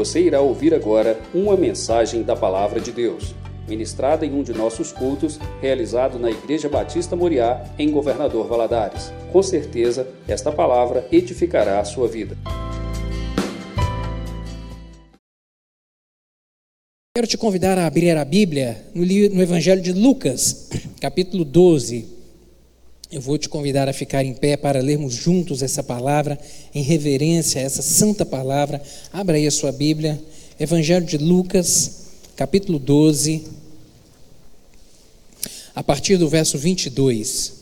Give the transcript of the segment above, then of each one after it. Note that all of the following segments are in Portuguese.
Você irá ouvir agora uma mensagem da Palavra de Deus, ministrada em um de nossos cultos, realizado na Igreja Batista Moriá, em Governador Valadares. Com certeza, esta palavra edificará a sua vida. Quero te convidar a abrir a Bíblia no, no Evangelho de Lucas, capítulo 12. Eu vou te convidar a ficar em pé para lermos juntos essa palavra, em reverência a essa santa palavra. Abra aí a sua Bíblia, Evangelho de Lucas, capítulo 12, a partir do verso 22.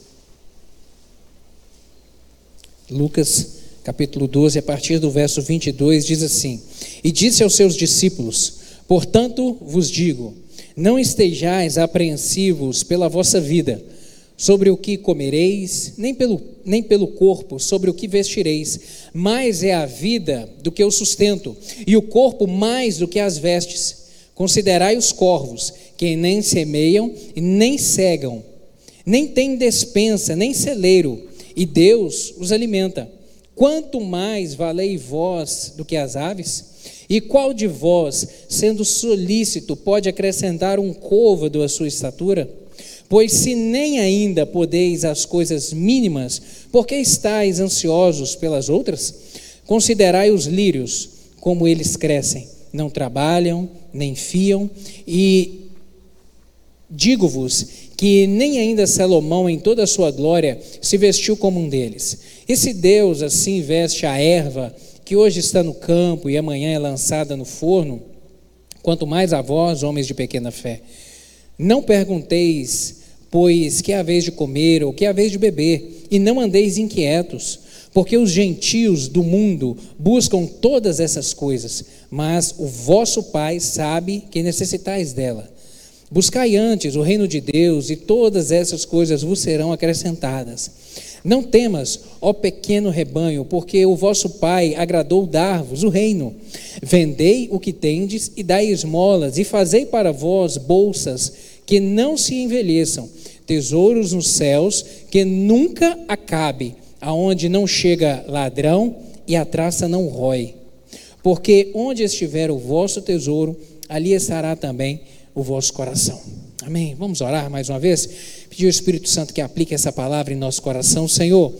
Lucas, capítulo 12, a partir do verso 22, diz assim: E disse aos seus discípulos: Portanto vos digo, não estejais apreensivos pela vossa vida sobre o que comereis, nem pelo, nem pelo corpo, sobre o que vestireis. Mais é a vida do que o sustento, e o corpo mais do que as vestes. Considerai os corvos, que nem semeiam e nem cegam, nem têm despensa, nem celeiro, e Deus os alimenta. Quanto mais valei vós do que as aves? E qual de vós, sendo solícito, pode acrescentar um côvado à sua estatura? Pois se nem ainda podeis as coisas mínimas, por que estáis ansiosos pelas outras? Considerai os lírios, como eles crescem, não trabalham, nem fiam, e digo-vos que nem ainda Salomão, em toda a sua glória, se vestiu como um deles. E se Deus assim veste a erva, que hoje está no campo e amanhã é lançada no forno, quanto mais a vós, homens de pequena fé. Não pergunteis Pois que é a vez de comer ou que é a vez de beber, e não andeis inquietos, porque os gentios do mundo buscam todas essas coisas, mas o vosso Pai sabe que necessitais dela. Buscai antes o reino de Deus, e todas essas coisas vos serão acrescentadas. Não temas, ó pequeno rebanho, porque o vosso Pai agradou dar-vos o reino. Vendei o que tendes e dai esmolas, e fazei para vós bolsas que não se envelheçam, tesouros nos céus que nunca acabe, aonde não chega ladrão e a traça não rói. Porque onde estiver o vosso tesouro, ali estará também o vosso coração. Amém. Vamos orar mais uma vez? Pedir ao Espírito Santo que aplique essa palavra em nosso coração, Senhor.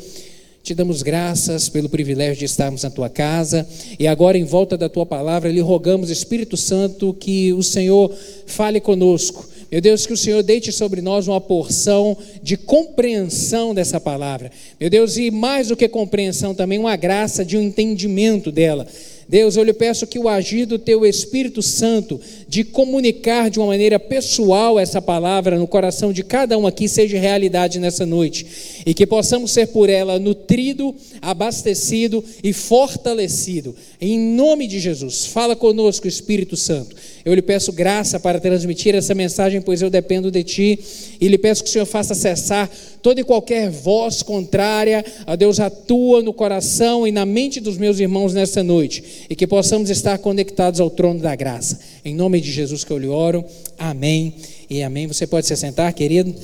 Te damos graças pelo privilégio de estarmos na tua casa e agora, em volta da tua palavra, lhe rogamos, Espírito Santo, que o Senhor fale conosco meu Deus, que o Senhor deite sobre nós uma porção de compreensão dessa palavra. Meu Deus, e mais do que compreensão, também uma graça de um entendimento dela. Deus, eu lhe peço que o agir do teu Espírito Santo de comunicar de uma maneira pessoal essa palavra no coração de cada um aqui seja realidade nessa noite e que possamos ser por ela nutrido, abastecido e fortalecido. Em nome de Jesus, fala conosco, Espírito Santo. Eu lhe peço graça para transmitir essa mensagem, pois eu dependo de ti e lhe peço que o Senhor faça cessar toda e qualquer voz contrária a Deus atua no coração e na mente dos meus irmãos nessa noite e que possamos estar conectados ao trono da graça. Em nome de Jesus que eu lhe oro. Amém e amém. Você pode se sentar, querido.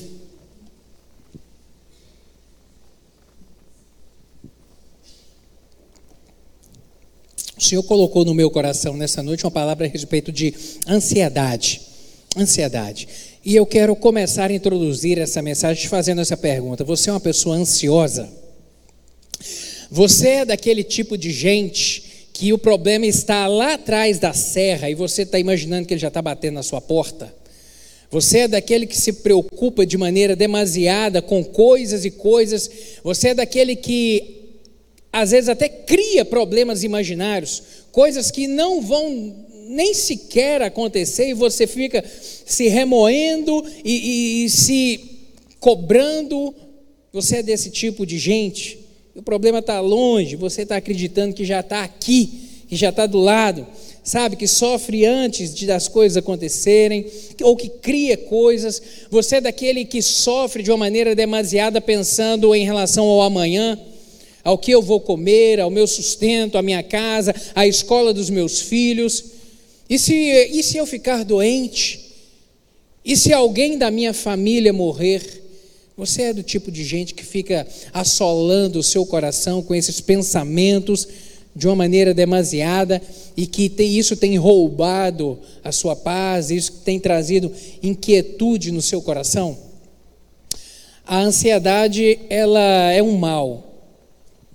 O Senhor colocou no meu coração nessa noite uma palavra a respeito de ansiedade. Ansiedade. E eu quero começar a introduzir essa mensagem te fazendo essa pergunta: Você é uma pessoa ansiosa? Você é daquele tipo de gente que o problema está lá atrás da serra e você está imaginando que ele já está batendo na sua porta? Você é daquele que se preocupa de maneira demasiada com coisas e coisas? Você é daquele que às vezes até cria problemas imaginários, coisas que não vão nem sequer acontecer e você fica se remoendo e, e, e se cobrando. Você é desse tipo de gente. O problema está longe, você está acreditando que já está aqui, que já está do lado, sabe? Que sofre antes de das coisas acontecerem, ou que cria coisas. Você é daquele que sofre de uma maneira demasiada pensando em relação ao amanhã ao que eu vou comer, ao meu sustento, à minha casa, à escola dos meus filhos. E se, e se eu ficar doente? E se alguém da minha família morrer? Você é do tipo de gente que fica assolando o seu coração com esses pensamentos de uma maneira demasiada e que tem, isso tem roubado a sua paz, isso tem trazido inquietude no seu coração? A ansiedade, ela é um mal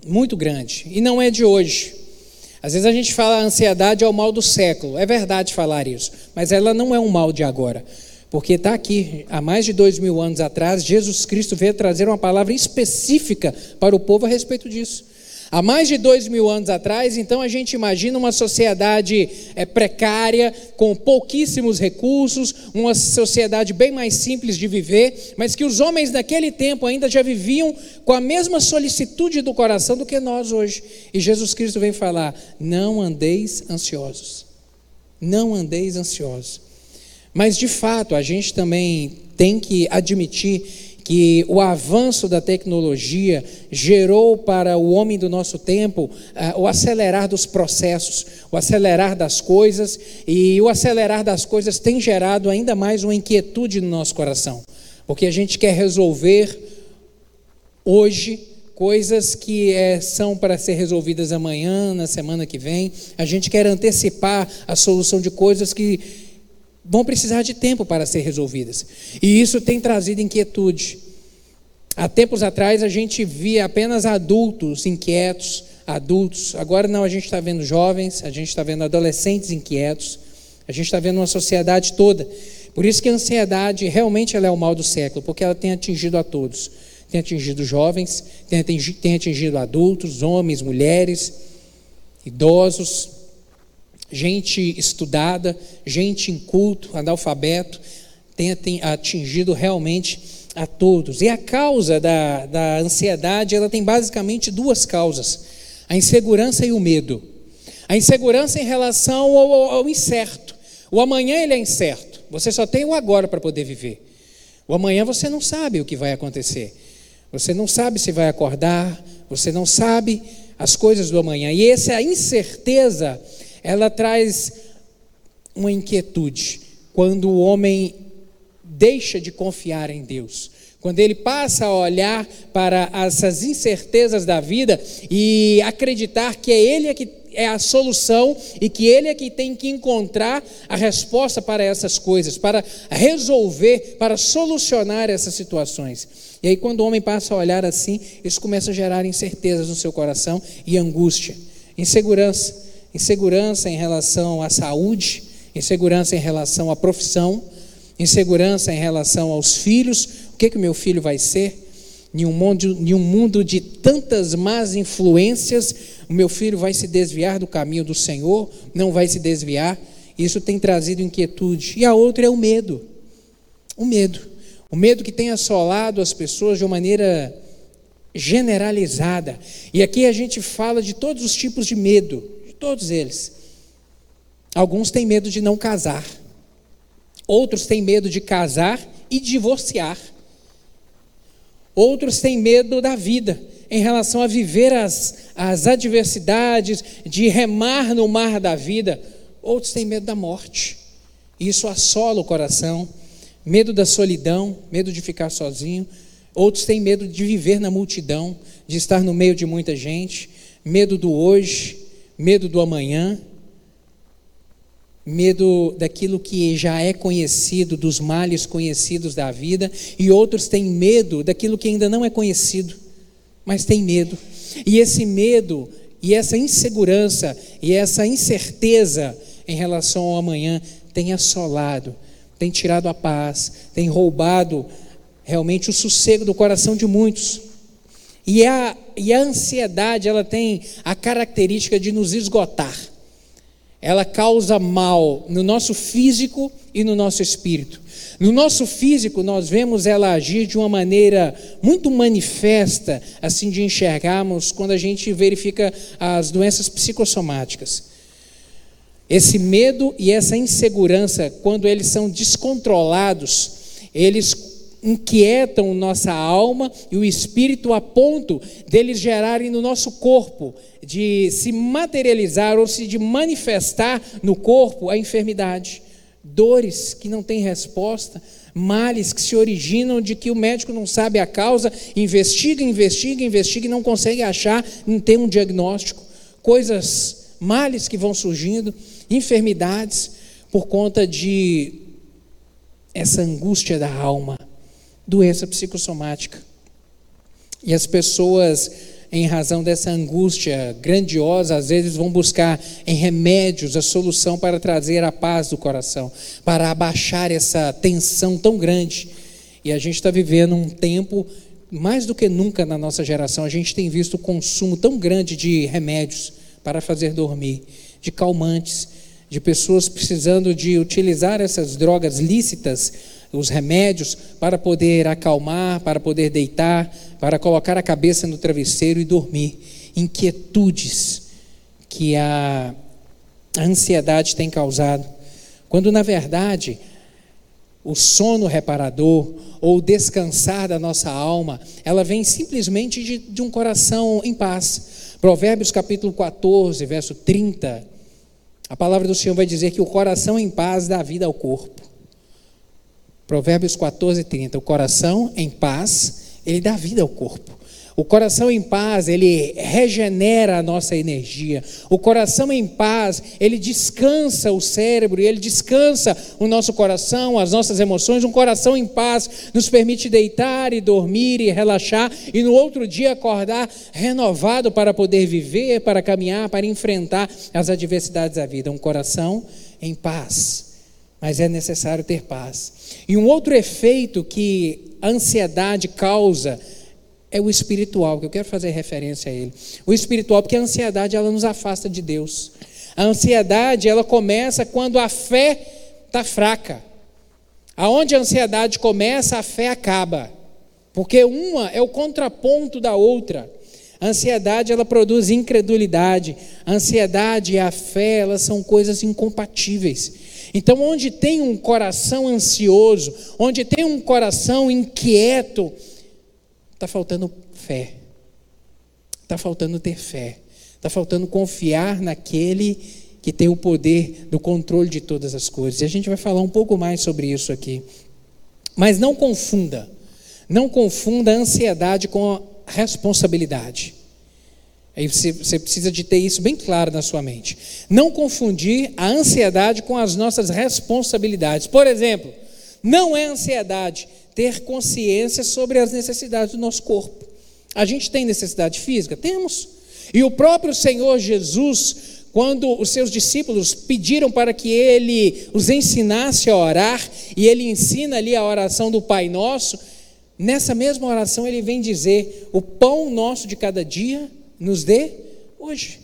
muito grande e não é de hoje. Às vezes a gente fala a ansiedade é o mal do século, é verdade falar isso, mas ela não é um mal de agora. Porque está aqui, há mais de dois mil anos atrás, Jesus Cristo veio trazer uma palavra específica para o povo a respeito disso. Há mais de dois mil anos atrás, então a gente imagina uma sociedade é, precária, com pouquíssimos recursos, uma sociedade bem mais simples de viver, mas que os homens daquele tempo ainda já viviam com a mesma solicitude do coração do que nós hoje. E Jesus Cristo vem falar: não andeis ansiosos. Não andeis ansiosos. Mas de fato, a gente também tem que admitir que o avanço da tecnologia gerou para o homem do nosso tempo uh, o acelerar dos processos, o acelerar das coisas, e o acelerar das coisas tem gerado ainda mais uma inquietude no nosso coração, porque a gente quer resolver hoje coisas que é, são para ser resolvidas amanhã, na semana que vem, a gente quer antecipar a solução de coisas que vão precisar de tempo para ser resolvidas. E isso tem trazido inquietude. Há tempos atrás a gente via apenas adultos inquietos, adultos. Agora não, a gente está vendo jovens, a gente está vendo adolescentes inquietos, a gente está vendo uma sociedade toda. Por isso que a ansiedade realmente ela é o mal do século, porque ela tem atingido a todos. Tem atingido jovens, tem atingido, tem atingido adultos, homens, mulheres, idosos, gente estudada, gente inculto, analfabeto, tem atingido realmente a todos. E a causa da, da ansiedade, ela tem basicamente duas causas: a insegurança e o medo. A insegurança em relação ao, ao, incerto. O amanhã ele é incerto. Você só tem o agora para poder viver. O amanhã você não sabe o que vai acontecer. Você não sabe se vai acordar, você não sabe as coisas do amanhã. E essa incerteza ela traz uma inquietude quando o homem deixa de confiar em Deus. Quando ele passa a olhar para essas incertezas da vida e acreditar que é ele é que é a solução e que ele é que tem que encontrar a resposta para essas coisas, para resolver, para solucionar essas situações. E aí, quando o homem passa a olhar assim, isso começa a gerar incertezas no seu coração e angústia, insegurança insegurança em relação à saúde, insegurança em relação à profissão, insegurança em relação aos filhos, o que, que meu filho vai ser? Em um, mundo, em um mundo de tantas más influências, o meu filho vai se desviar do caminho do Senhor, não vai se desviar. Isso tem trazido inquietude. E a outra é o medo. O medo. O medo que tem assolado as pessoas de uma maneira generalizada. E aqui a gente fala de todos os tipos de medo Todos eles. Alguns têm medo de não casar. Outros têm medo de casar e divorciar. Outros têm medo da vida, em relação a viver as, as adversidades, de remar no mar da vida. Outros têm medo da morte. Isso assola o coração. Medo da solidão, medo de ficar sozinho. Outros têm medo de viver na multidão, de estar no meio de muita gente. Medo do hoje, medo do amanhã, medo daquilo que já é conhecido, dos males conhecidos da vida, e outros têm medo daquilo que ainda não é conhecido, mas tem medo. E esse medo, e essa insegurança, e essa incerteza em relação ao amanhã tem assolado, tem tirado a paz, tem roubado realmente o sossego do coração de muitos. E a, e a ansiedade, ela tem a característica de nos esgotar. Ela causa mal no nosso físico e no nosso espírito. No nosso físico, nós vemos ela agir de uma maneira muito manifesta, assim de enxergarmos, quando a gente verifica as doenças psicossomáticas. Esse medo e essa insegurança, quando eles são descontrolados, eles inquietam nossa alma e o espírito a ponto deles gerarem no nosso corpo, de se materializar ou se de manifestar no corpo a enfermidade, dores que não têm resposta, males que se originam de que o médico não sabe a causa, investiga, investiga, investiga e não consegue achar, não tem um diagnóstico. coisas, males que vão surgindo, enfermidades, por conta de essa angústia da alma, doença psicossomática. E as pessoas, em razão dessa angústia grandiosa, às vezes vão buscar em remédios a solução para trazer a paz do coração, para abaixar essa tensão tão grande. E a gente está vivendo um tempo, mais do que nunca na nossa geração, a gente tem visto o consumo tão grande de remédios para fazer dormir, de calmantes, de pessoas precisando de utilizar essas drogas lícitas, os remédios, para poder acalmar, para poder deitar, para colocar a cabeça no travesseiro e dormir. Inquietudes que a ansiedade tem causado, quando na verdade o sono reparador ou descansar da nossa alma, ela vem simplesmente de, de um coração em paz. Provérbios capítulo 14, verso 30 a palavra do Senhor vai dizer que o coração em paz dá vida ao corpo. Provérbios 14, 30. O coração em paz, ele dá vida ao corpo. O coração em paz, ele regenera a nossa energia. O coração em paz, ele descansa o cérebro, ele descansa o nosso coração, as nossas emoções. Um coração em paz nos permite deitar e dormir e relaxar e no outro dia acordar renovado para poder viver, para caminhar, para enfrentar as adversidades da vida. Um coração em paz. Mas é necessário ter paz. E um outro efeito que a ansiedade causa é o espiritual, que eu quero fazer referência a ele. O espiritual, porque a ansiedade ela nos afasta de Deus. A ansiedade ela começa quando a fé está fraca. Aonde a ansiedade começa, a fé acaba. Porque uma é o contraponto da outra. A ansiedade ela produz incredulidade. A ansiedade e a fé elas são coisas incompatíveis. Então, onde tem um coração ansioso, onde tem um coração inquieto, Está faltando fé. Está faltando ter fé. Está faltando confiar naquele que tem o poder do controle de todas as coisas. E a gente vai falar um pouco mais sobre isso aqui. Mas não confunda. Não confunda a ansiedade com a responsabilidade. Aí você, você, precisa de ter isso bem claro na sua mente. Não confundir a ansiedade com as nossas responsabilidades. Por exemplo, não é ansiedade ter consciência sobre as necessidades do nosso corpo. A gente tem necessidade física? Temos. E o próprio Senhor Jesus, quando os seus discípulos pediram para que ele os ensinasse a orar, e ele ensina ali a oração do Pai Nosso, nessa mesma oração ele vem dizer: O pão nosso de cada dia nos dê hoje.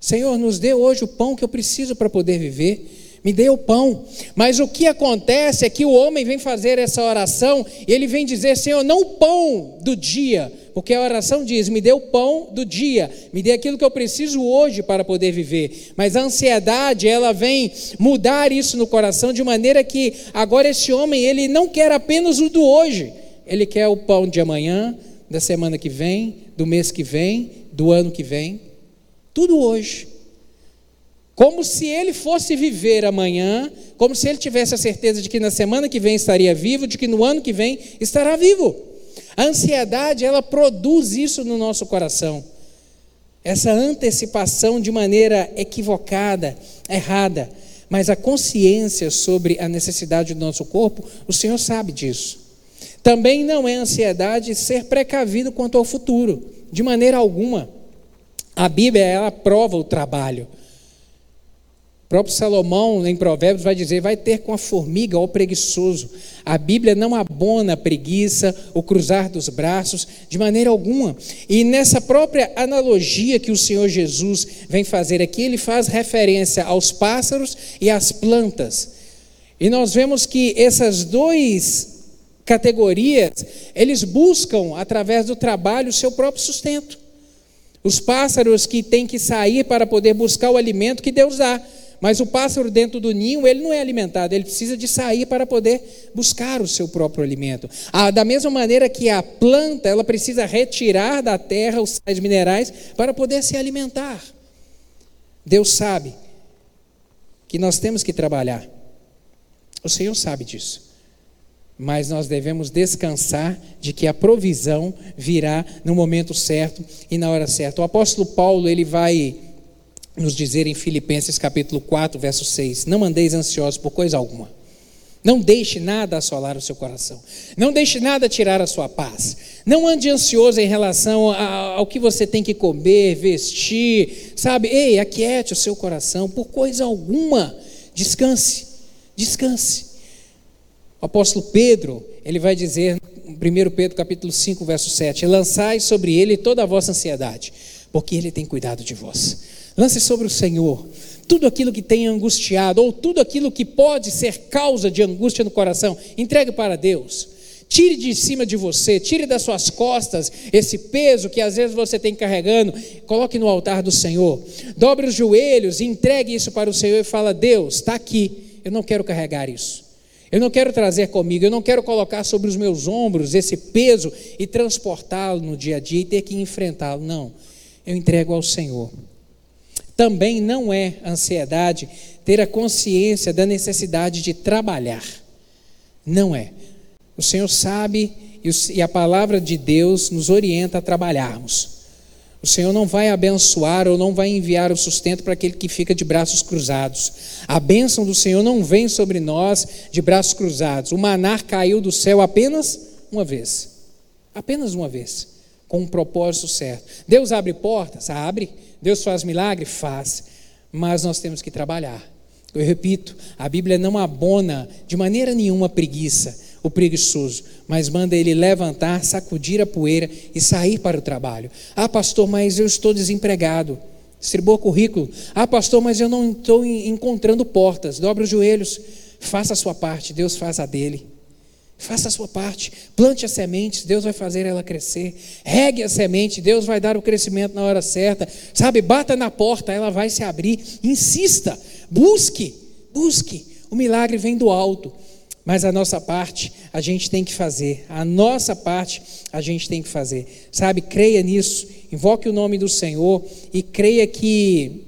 Senhor, nos dê hoje o pão que eu preciso para poder viver me dê o pão. Mas o que acontece é que o homem vem fazer essa oração e ele vem dizer, Senhor, não o pão do dia, porque a oração diz: me dê o pão do dia, me dê aquilo que eu preciso hoje para poder viver. Mas a ansiedade, ela vem mudar isso no coração de maneira que agora esse homem, ele não quer apenas o do hoje, ele quer o pão de amanhã, da semana que vem, do mês que vem, do ano que vem, tudo hoje. Como se ele fosse viver amanhã, como se ele tivesse a certeza de que na semana que vem estaria vivo, de que no ano que vem estará vivo. A ansiedade, ela produz isso no nosso coração. Essa antecipação de maneira equivocada, errada. Mas a consciência sobre a necessidade do nosso corpo, o Senhor sabe disso. Também não é ansiedade ser precavido quanto ao futuro, de maneira alguma. A Bíblia, ela prova o trabalho. O próprio Salomão, em Provérbios, vai dizer: vai ter com a formiga, o preguiçoso. A Bíblia não abona a preguiça, o cruzar dos braços, de maneira alguma. E nessa própria analogia que o Senhor Jesus vem fazer aqui, ele faz referência aos pássaros e às plantas. E nós vemos que essas duas categorias, eles buscam, através do trabalho, o seu próprio sustento. Os pássaros que têm que sair para poder buscar o alimento que Deus dá. Mas o pássaro dentro do ninho, ele não é alimentado, ele precisa de sair para poder buscar o seu próprio alimento. Ah, da mesma maneira que a planta, ela precisa retirar da terra os sais minerais para poder se alimentar. Deus sabe que nós temos que trabalhar. O Senhor sabe disso. Mas nós devemos descansar de que a provisão virá no momento certo e na hora certa. O apóstolo Paulo, ele vai nos dizer em Filipenses capítulo 4, verso 6: Não andeis ansiosos por coisa alguma. Não deixe nada assolar o seu coração. Não deixe nada tirar a sua paz. Não ande ansioso em relação ao que você tem que comer, vestir, sabe? Ei, aquiete o seu coração por coisa alguma. Descanse, descanse. O apóstolo Pedro, ele vai dizer, 1 Pedro capítulo 5, verso 7, lançai sobre ele toda a vossa ansiedade, porque ele tem cuidado de vós. Lance sobre o Senhor tudo aquilo que tem angustiado, ou tudo aquilo que pode ser causa de angústia no coração, entregue para Deus. Tire de cima de você, tire das suas costas esse peso que às vezes você tem carregando, coloque no altar do Senhor. Dobre os joelhos entregue isso para o Senhor e fala: Deus, está aqui, eu não quero carregar isso. Eu não quero trazer comigo, eu não quero colocar sobre os meus ombros esse peso e transportá-lo no dia a dia e ter que enfrentá-lo. Não, eu entrego ao Senhor. Também não é ansiedade ter a consciência da necessidade de trabalhar. Não é. O Senhor sabe e a palavra de Deus nos orienta a trabalharmos. O Senhor não vai abençoar ou não vai enviar o sustento para aquele que fica de braços cruzados. A bênção do Senhor não vem sobre nós de braços cruzados. O manar caiu do céu apenas uma vez. Apenas uma vez. Com um propósito certo. Deus abre portas? Abre. Deus faz milagre? Faz. Mas nós temos que trabalhar. Eu repito, a Bíblia não abona de maneira nenhuma preguiça, o preguiçoso, mas manda ele levantar, sacudir a poeira e sair para o trabalho. Ah, pastor, mas eu estou desempregado. Distribua currículo. Ah, pastor, mas eu não estou encontrando portas. Dobre os joelhos. Faça a sua parte, Deus faz a dele. Faça a sua parte, plante as sementes, Deus vai fazer ela crescer. Regue a semente, Deus vai dar o crescimento na hora certa. Sabe, bata na porta, ela vai se abrir. Insista, busque, busque. O milagre vem do alto. Mas a nossa parte a gente tem que fazer. A nossa parte a gente tem que fazer. Sabe, creia nisso. Invoque o nome do Senhor e creia que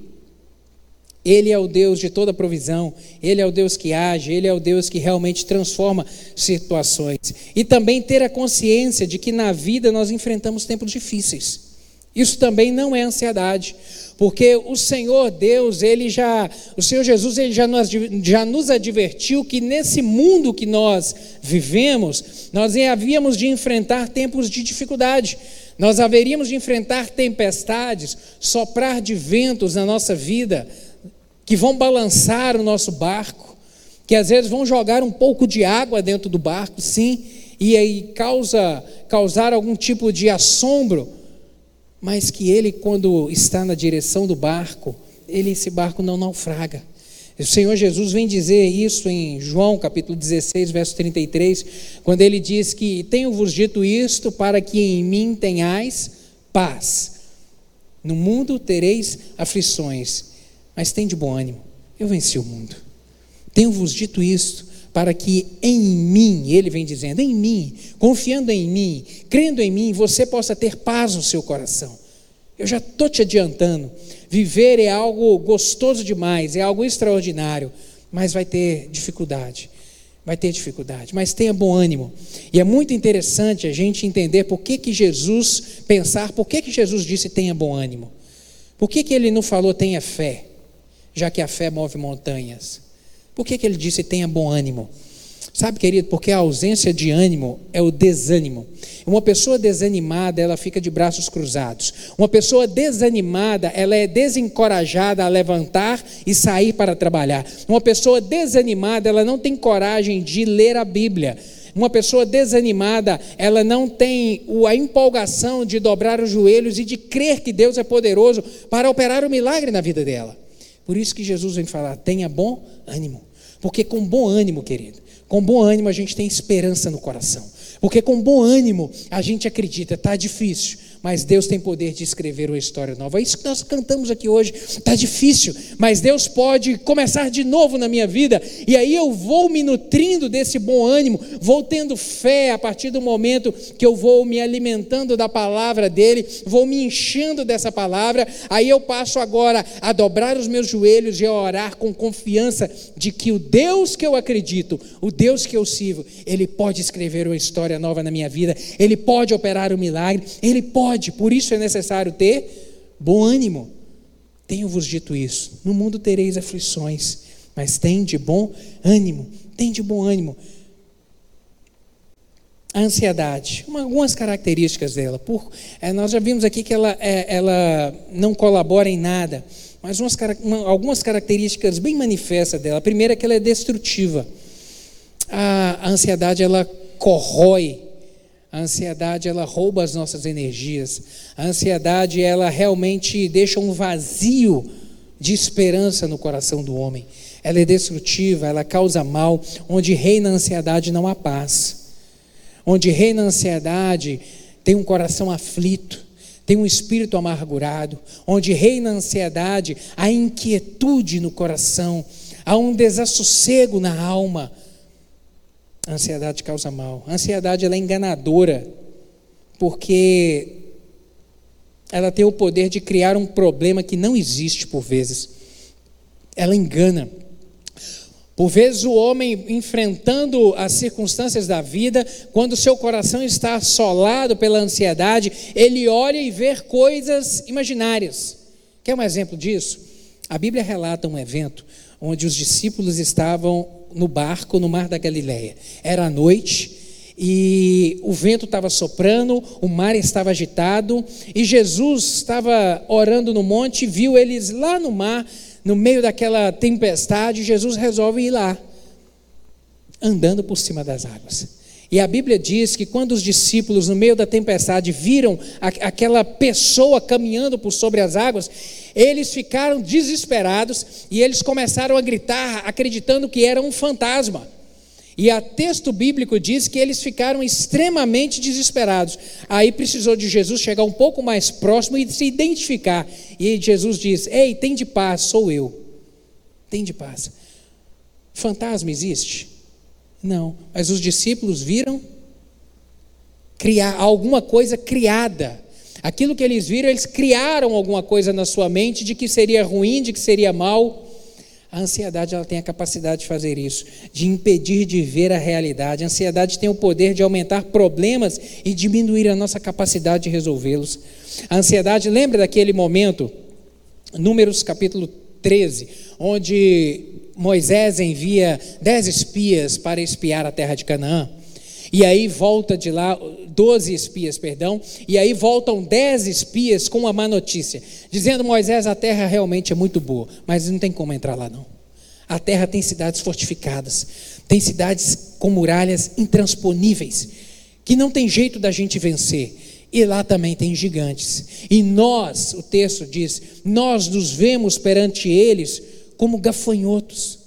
ele é o Deus de toda provisão, Ele é o Deus que age, Ele é o Deus que realmente transforma situações. E também ter a consciência de que na vida nós enfrentamos tempos difíceis. Isso também não é ansiedade, porque o Senhor Deus, Ele já, o Senhor Jesus, Ele já nos, já nos advertiu que nesse mundo que nós vivemos, nós havíamos de enfrentar tempos de dificuldade. Nós haveríamos de enfrentar tempestades, soprar de ventos na nossa vida, que vão balançar o nosso barco, que às vezes vão jogar um pouco de água dentro do barco, sim, e aí causa causar algum tipo de assombro, mas que ele quando está na direção do barco, ele esse barco não naufraga. O Senhor Jesus vem dizer isso em João capítulo 16, verso 33, quando ele diz que tenho-vos dito isto para que em mim tenhais paz. No mundo tereis aflições, mas tem de bom ânimo, eu venci o mundo. Tenho-vos dito isto, para que em mim, ele vem dizendo, em mim, confiando em mim, crendo em mim, você possa ter paz no seu coração. Eu já estou te adiantando. Viver é algo gostoso demais, é algo extraordinário, mas vai ter dificuldade. Vai ter dificuldade, mas tenha bom ânimo. E é muito interessante a gente entender por que, que Jesus, pensar por que, que Jesus disse tenha bom ânimo. Por que, que ele não falou tenha fé? Já que a fé move montanhas. Por que, que ele disse tenha bom ânimo? Sabe, querido, porque a ausência de ânimo é o desânimo. Uma pessoa desanimada, ela fica de braços cruzados. Uma pessoa desanimada, ela é desencorajada a levantar e sair para trabalhar. Uma pessoa desanimada, ela não tem coragem de ler a Bíblia. Uma pessoa desanimada, ela não tem a empolgação de dobrar os joelhos e de crer que Deus é poderoso para operar o milagre na vida dela. Por isso que Jesus vem falar: tenha bom ânimo. Porque com bom ânimo, querido, com bom ânimo a gente tem esperança no coração. Porque com bom ânimo a gente acredita, está difícil, mas Deus tem poder de escrever uma história nova. É isso que nós cantamos aqui hoje. Está difícil, mas Deus pode começar de novo na minha vida, e aí eu vou me nutrindo desse bom ânimo, vou tendo fé a partir do momento que eu vou me alimentando da palavra dele, vou me enchendo dessa palavra, aí eu passo agora a dobrar os meus joelhos e a orar com confiança de que o Deus que eu acredito, o Deus que eu sirvo, ele pode escrever uma história nova na minha vida, ele pode operar um milagre, ele pode pode, por isso é necessário ter bom ânimo. Tenho-vos dito isso: no mundo tereis aflições, mas tem de bom ânimo, tem de bom ânimo. A ansiedade, uma, algumas características dela. Por, é, nós já vimos aqui que ela, é, ela não colabora em nada, mas umas, uma, algumas características bem manifestas dela. A primeira é que ela é destrutiva. A, a ansiedade ela corrói a ansiedade ela rouba as nossas energias. A ansiedade ela realmente deixa um vazio de esperança no coração do homem. Ela é destrutiva, ela causa mal. Onde reina a ansiedade não há paz. Onde reina a ansiedade tem um coração aflito, tem um espírito amargurado. Onde reina a ansiedade, há inquietude no coração, há um desassossego na alma ansiedade causa mal. A ansiedade ela é enganadora, porque ela tem o poder de criar um problema que não existe por vezes. Ela engana. Por vezes o homem enfrentando as circunstâncias da vida, quando seu coração está assolado pela ansiedade, ele olha e vê coisas imaginárias. Quer um exemplo disso? A Bíblia relata um evento onde os discípulos estavam no barco no mar da Galileia. Era noite e o vento estava soprando, o mar estava agitado e Jesus estava orando no monte, viu eles lá no mar, no meio daquela tempestade. Jesus resolve ir lá, andando por cima das águas. E a Bíblia diz que quando os discípulos, no meio da tempestade, viram aquela pessoa caminhando por sobre as águas, eles ficaram desesperados e eles começaram a gritar, acreditando que era um fantasma. E a texto bíblico diz que eles ficaram extremamente desesperados. Aí precisou de Jesus chegar um pouco mais próximo e se identificar. E Jesus diz: Ei, tem de paz, sou eu. Tem de paz. Fantasma existe? Não, mas os discípulos viram criar alguma coisa criada. Aquilo que eles viram, eles criaram alguma coisa na sua mente de que seria ruim, de que seria mal. A ansiedade ela tem a capacidade de fazer isso, de impedir de ver a realidade. A ansiedade tem o poder de aumentar problemas e diminuir a nossa capacidade de resolvê-los. A ansiedade, lembra daquele momento, Números capítulo 13, onde Moisés envia dez espias para espiar a terra de Canaã. E aí volta de lá, doze espias, perdão, e aí voltam dez espias com uma má notícia, dizendo: Moisés, a terra realmente é muito boa, mas não tem como entrar lá não. A terra tem cidades fortificadas, tem cidades com muralhas intransponíveis, que não tem jeito da gente vencer. E lá também tem gigantes. E nós, o texto diz, nós nos vemos perante eles como gafanhotos.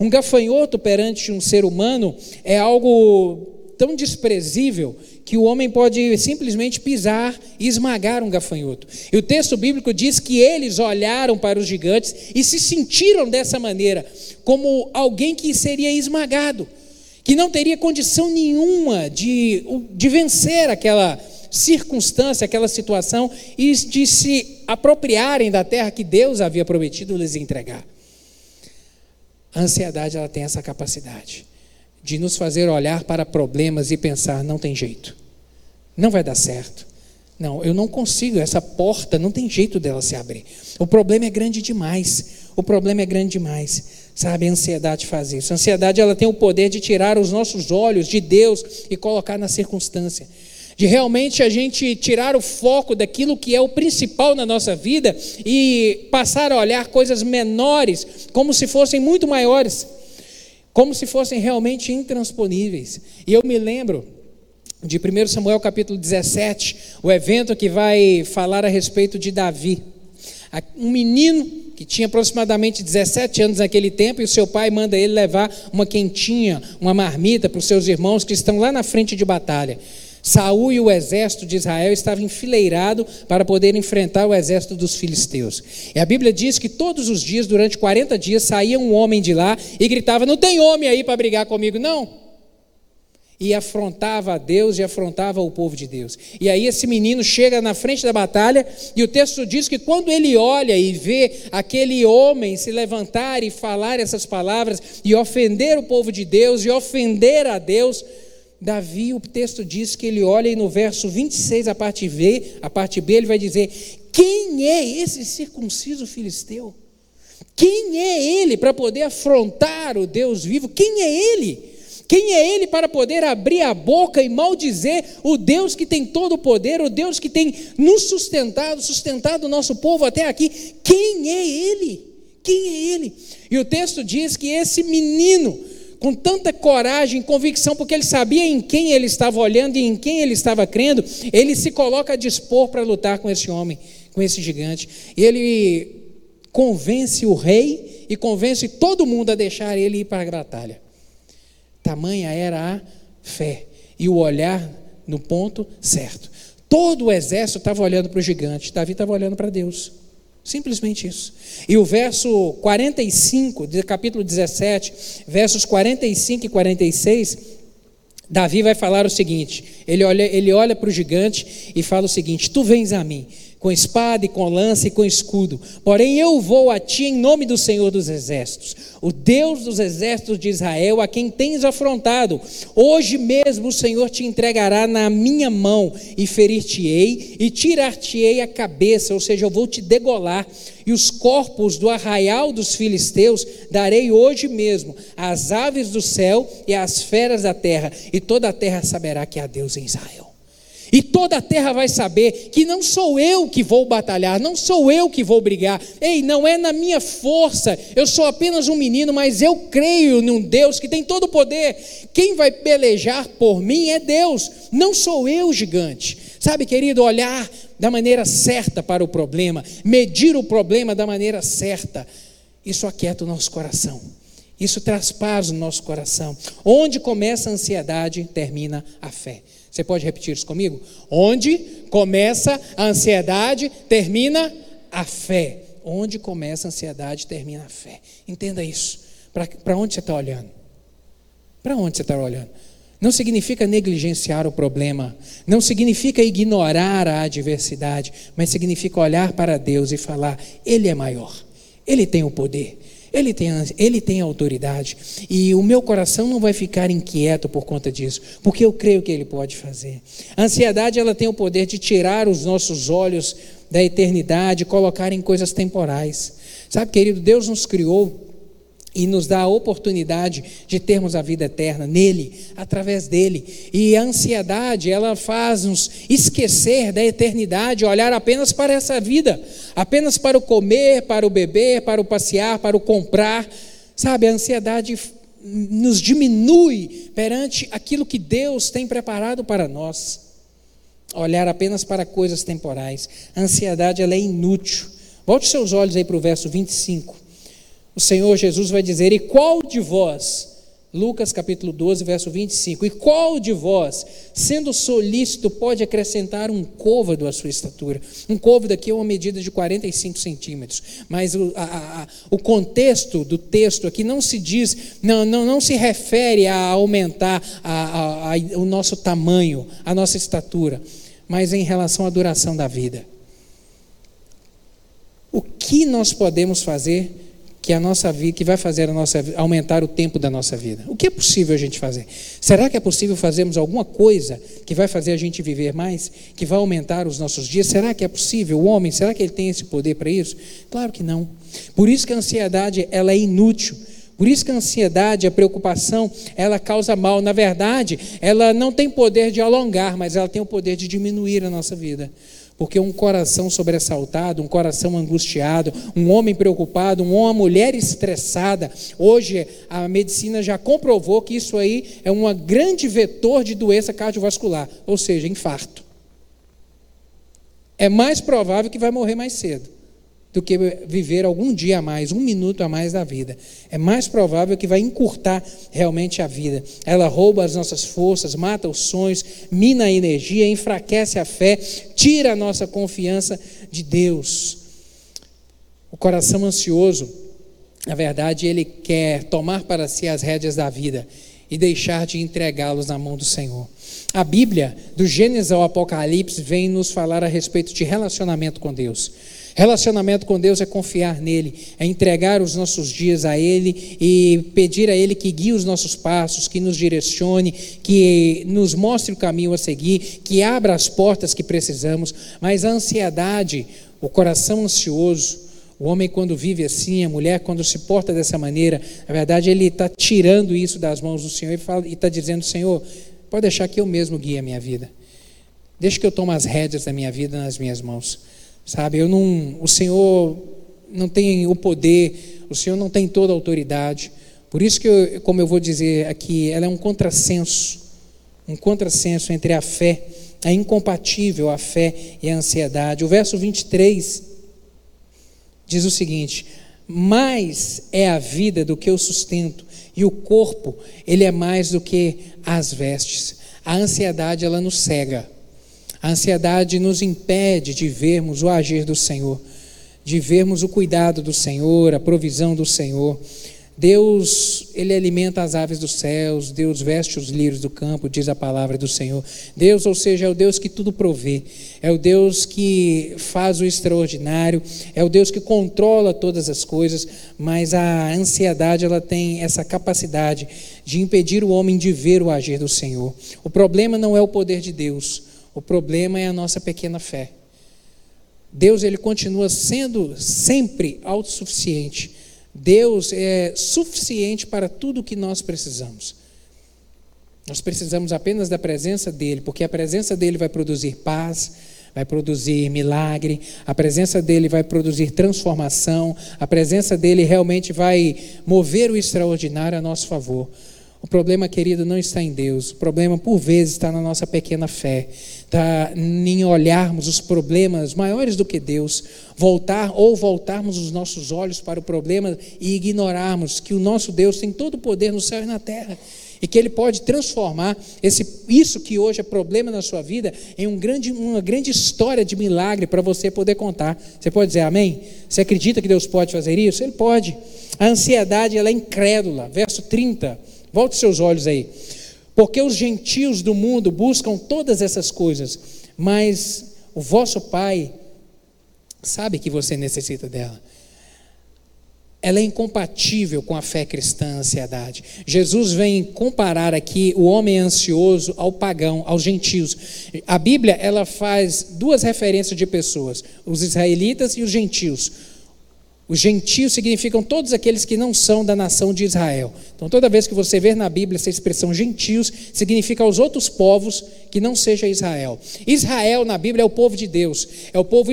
Um gafanhoto perante um ser humano é algo tão desprezível que o homem pode simplesmente pisar e esmagar um gafanhoto. E o texto bíblico diz que eles olharam para os gigantes e se sentiram dessa maneira, como alguém que seria esmagado, que não teria condição nenhuma de, de vencer aquela circunstância, aquela situação e de se apropriarem da terra que Deus havia prometido lhes entregar. A ansiedade ela tem essa capacidade de nos fazer olhar para problemas e pensar: não tem jeito, não vai dar certo. Não, eu não consigo, essa porta não tem jeito dela se abrir. O problema é grande demais. O problema é grande demais. Sabe, a ansiedade faz isso. A ansiedade ela tem o poder de tirar os nossos olhos de Deus e colocar na circunstância de realmente a gente tirar o foco daquilo que é o principal na nossa vida e passar a olhar coisas menores como se fossem muito maiores, como se fossem realmente intransponíveis. E eu me lembro de 1 Samuel capítulo 17, o evento que vai falar a respeito de Davi. Um menino que tinha aproximadamente 17 anos naquele tempo, e o seu pai manda ele levar uma quentinha, uma marmita para os seus irmãos que estão lá na frente de batalha. Saul e o exército de Israel estavam enfileirados para poder enfrentar o exército dos filisteus. E a Bíblia diz que todos os dias, durante 40 dias, saía um homem de lá e gritava: Não tem homem aí para brigar comigo, não. E afrontava a Deus e afrontava o povo de Deus. E aí esse menino chega na frente da batalha e o texto diz que quando ele olha e vê aquele homem se levantar e falar essas palavras e ofender o povo de Deus e ofender a Deus, Davi, o texto diz que ele olha e no verso 26, a parte B, a parte B, ele vai dizer: Quem é esse circunciso filisteu? Quem é ele para poder afrontar o Deus vivo? Quem é ele? Quem é ele para poder abrir a boca e maldizer o Deus que tem todo o poder, o Deus que tem nos sustentado, sustentado o nosso povo até aqui? Quem é ele? Quem é ele? E o texto diz que esse menino, com tanta coragem, convicção, porque ele sabia em quem ele estava olhando e em quem ele estava crendo, ele se coloca a dispor para lutar com esse homem, com esse gigante. Ele convence o rei e convence todo mundo a deixar ele ir para a batalha. Tamanha era a fé e o olhar no ponto certo. Todo o exército estava olhando para o gigante, Davi estava olhando para Deus. Simplesmente isso. E o verso 45, do capítulo 17, versos 45 e 46, Davi vai falar o seguinte: ele olha, ele olha para o gigante e fala o seguinte: Tu vens a mim com espada e com lança e com escudo. Porém, eu vou a ti em nome do Senhor dos Exércitos, o Deus dos exércitos de Israel, a quem tens afrontado. Hoje mesmo o Senhor te entregará na minha mão e ferir-te-ei e tirar-te-ei a cabeça, ou seja, eu vou te degolar. E os corpos do arraial dos filisteus darei hoje mesmo às aves do céu e às feras da terra, e toda a terra saberá que há Deus em Israel. E toda a terra vai saber que não sou eu que vou batalhar, não sou eu que vou brigar. Ei, não é na minha força, eu sou apenas um menino, mas eu creio num Deus que tem todo o poder. Quem vai pelejar por mim é Deus, não sou eu, gigante. Sabe, querido, olhar da maneira certa para o problema, medir o problema da maneira certa, isso aquieta o nosso coração. Isso traz paz no nosso coração. Onde começa a ansiedade, termina a fé. Você pode repetir isso comigo? Onde começa a ansiedade, termina a fé. Onde começa a ansiedade, termina a fé. Entenda isso. Para onde você está olhando? Para onde você está olhando? Não significa negligenciar o problema, não significa ignorar a adversidade, mas significa olhar para Deus e falar: Ele é maior, Ele tem o poder, ele tem, ele tem autoridade. E o meu coração não vai ficar inquieto por conta disso, porque eu creio que ele pode fazer. A ansiedade ela tem o poder de tirar os nossos olhos da eternidade, colocar em coisas temporais. Sabe, querido, Deus nos criou e nos dá a oportunidade de termos a vida eterna nele, através dele. E a ansiedade, ela faz-nos esquecer da eternidade, olhar apenas para essa vida, apenas para o comer, para o beber, para o passear, para o comprar. Sabe, a ansiedade nos diminui perante aquilo que Deus tem preparado para nós. Olhar apenas para coisas temporais. A ansiedade ela é inútil. Volte seus olhos aí para o verso 25 o Senhor Jesus vai dizer: E qual de vós, Lucas capítulo 12, verso 25, e qual de vós, sendo solícito, pode acrescentar um côvado à sua estatura? Um côvado aqui é uma medida de 45 centímetros, mas o, a, a, o contexto do texto aqui não se diz, não, não, não se refere a aumentar a, o nosso tamanho, a nossa estatura, mas em relação à duração da vida. O que nós podemos fazer que a nossa vida, que vai fazer a nossa aumentar o tempo da nossa vida. O que é possível a gente fazer? Será que é possível fazermos alguma coisa que vai fazer a gente viver mais, que vai aumentar os nossos dias? Será que é possível? O homem, será que ele tem esse poder para isso? Claro que não. Por isso que a ansiedade ela é inútil. Por isso que a ansiedade, a preocupação, ela causa mal. Na verdade, ela não tem poder de alongar, mas ela tem o poder de diminuir a nossa vida. Porque um coração sobressaltado, um coração angustiado, um homem preocupado, uma mulher estressada, hoje a medicina já comprovou que isso aí é um grande vetor de doença cardiovascular, ou seja, infarto. É mais provável que vai morrer mais cedo do que viver algum dia a mais, um minuto a mais da vida. É mais provável que vai encurtar realmente a vida. Ela rouba as nossas forças, mata os sonhos, mina a energia, enfraquece a fé, tira a nossa confiança de Deus. O coração ansioso, na verdade, ele quer tomar para si as rédeas da vida e deixar de entregá-los na mão do Senhor. A Bíblia, do Gênesis ao Apocalipse, vem nos falar a respeito de relacionamento com Deus. Relacionamento com Deus é confiar nele, é entregar os nossos dias a Ele e pedir a Ele que guie os nossos passos, que nos direcione, que nos mostre o caminho a seguir, que abra as portas que precisamos. Mas a ansiedade, o coração ansioso, o homem, quando vive assim, a mulher, quando se porta dessa maneira, na verdade, ele está tirando isso das mãos do Senhor e está dizendo: Senhor, pode deixar que eu mesmo guie a minha vida. Deixa que eu tome as rédeas da minha vida nas minhas mãos. Sabe, eu não, o Senhor não tem o poder, o Senhor não tem toda a autoridade. Por isso que, eu, como eu vou dizer aqui, ela é um contrassenso, um contrassenso entre a fé, é incompatível a fé e a ansiedade. O verso 23 diz o seguinte: mais é a vida do que o sustento, e o corpo, ele é mais do que as vestes. A ansiedade, ela nos cega. A ansiedade nos impede de vermos o agir do Senhor, de vermos o cuidado do Senhor, a provisão do Senhor. Deus, ele alimenta as aves dos céus, Deus veste os lírios do campo, diz a palavra do Senhor. Deus, ou seja, é o Deus que tudo provê, é o Deus que faz o extraordinário, é o Deus que controla todas as coisas, mas a ansiedade ela tem essa capacidade de impedir o homem de ver o agir do Senhor. O problema não é o poder de Deus, o problema é a nossa pequena fé. Deus ele continua sendo sempre autossuficiente Deus é suficiente para tudo o que nós precisamos. Nós precisamos apenas da presença dEle, porque a presença dEle vai produzir paz, vai produzir milagre, a presença dEle vai produzir transformação, a presença dEle realmente vai mover o extraordinário a nosso favor. O problema, querido, não está em Deus. O problema, por vezes, está na nossa pequena fé. Está em olharmos os problemas maiores do que Deus, voltar ou voltarmos os nossos olhos para o problema e ignorarmos que o nosso Deus tem todo o poder no céu e na terra e que Ele pode transformar esse, isso que hoje é problema na sua vida em um grande, uma grande história de milagre para você poder contar. Você pode dizer amém? Você acredita que Deus pode fazer isso? Ele pode. A ansiedade ela é incrédula. Verso 30. Volte seus olhos aí. Porque os gentios do mundo buscam todas essas coisas, mas o vosso Pai sabe que você necessita dela. Ela é incompatível com a fé cristã, a ansiedade. Jesus vem comparar aqui o homem ansioso ao pagão, aos gentios. A Bíblia ela faz duas referências de pessoas: os israelitas e os gentios. Os gentios significam todos aqueles que não são da nação de Israel. Então, toda vez que você ver na Bíblia essa expressão gentios, significa os outros povos que não seja Israel. Israel na Bíblia é o povo de Deus, é o povo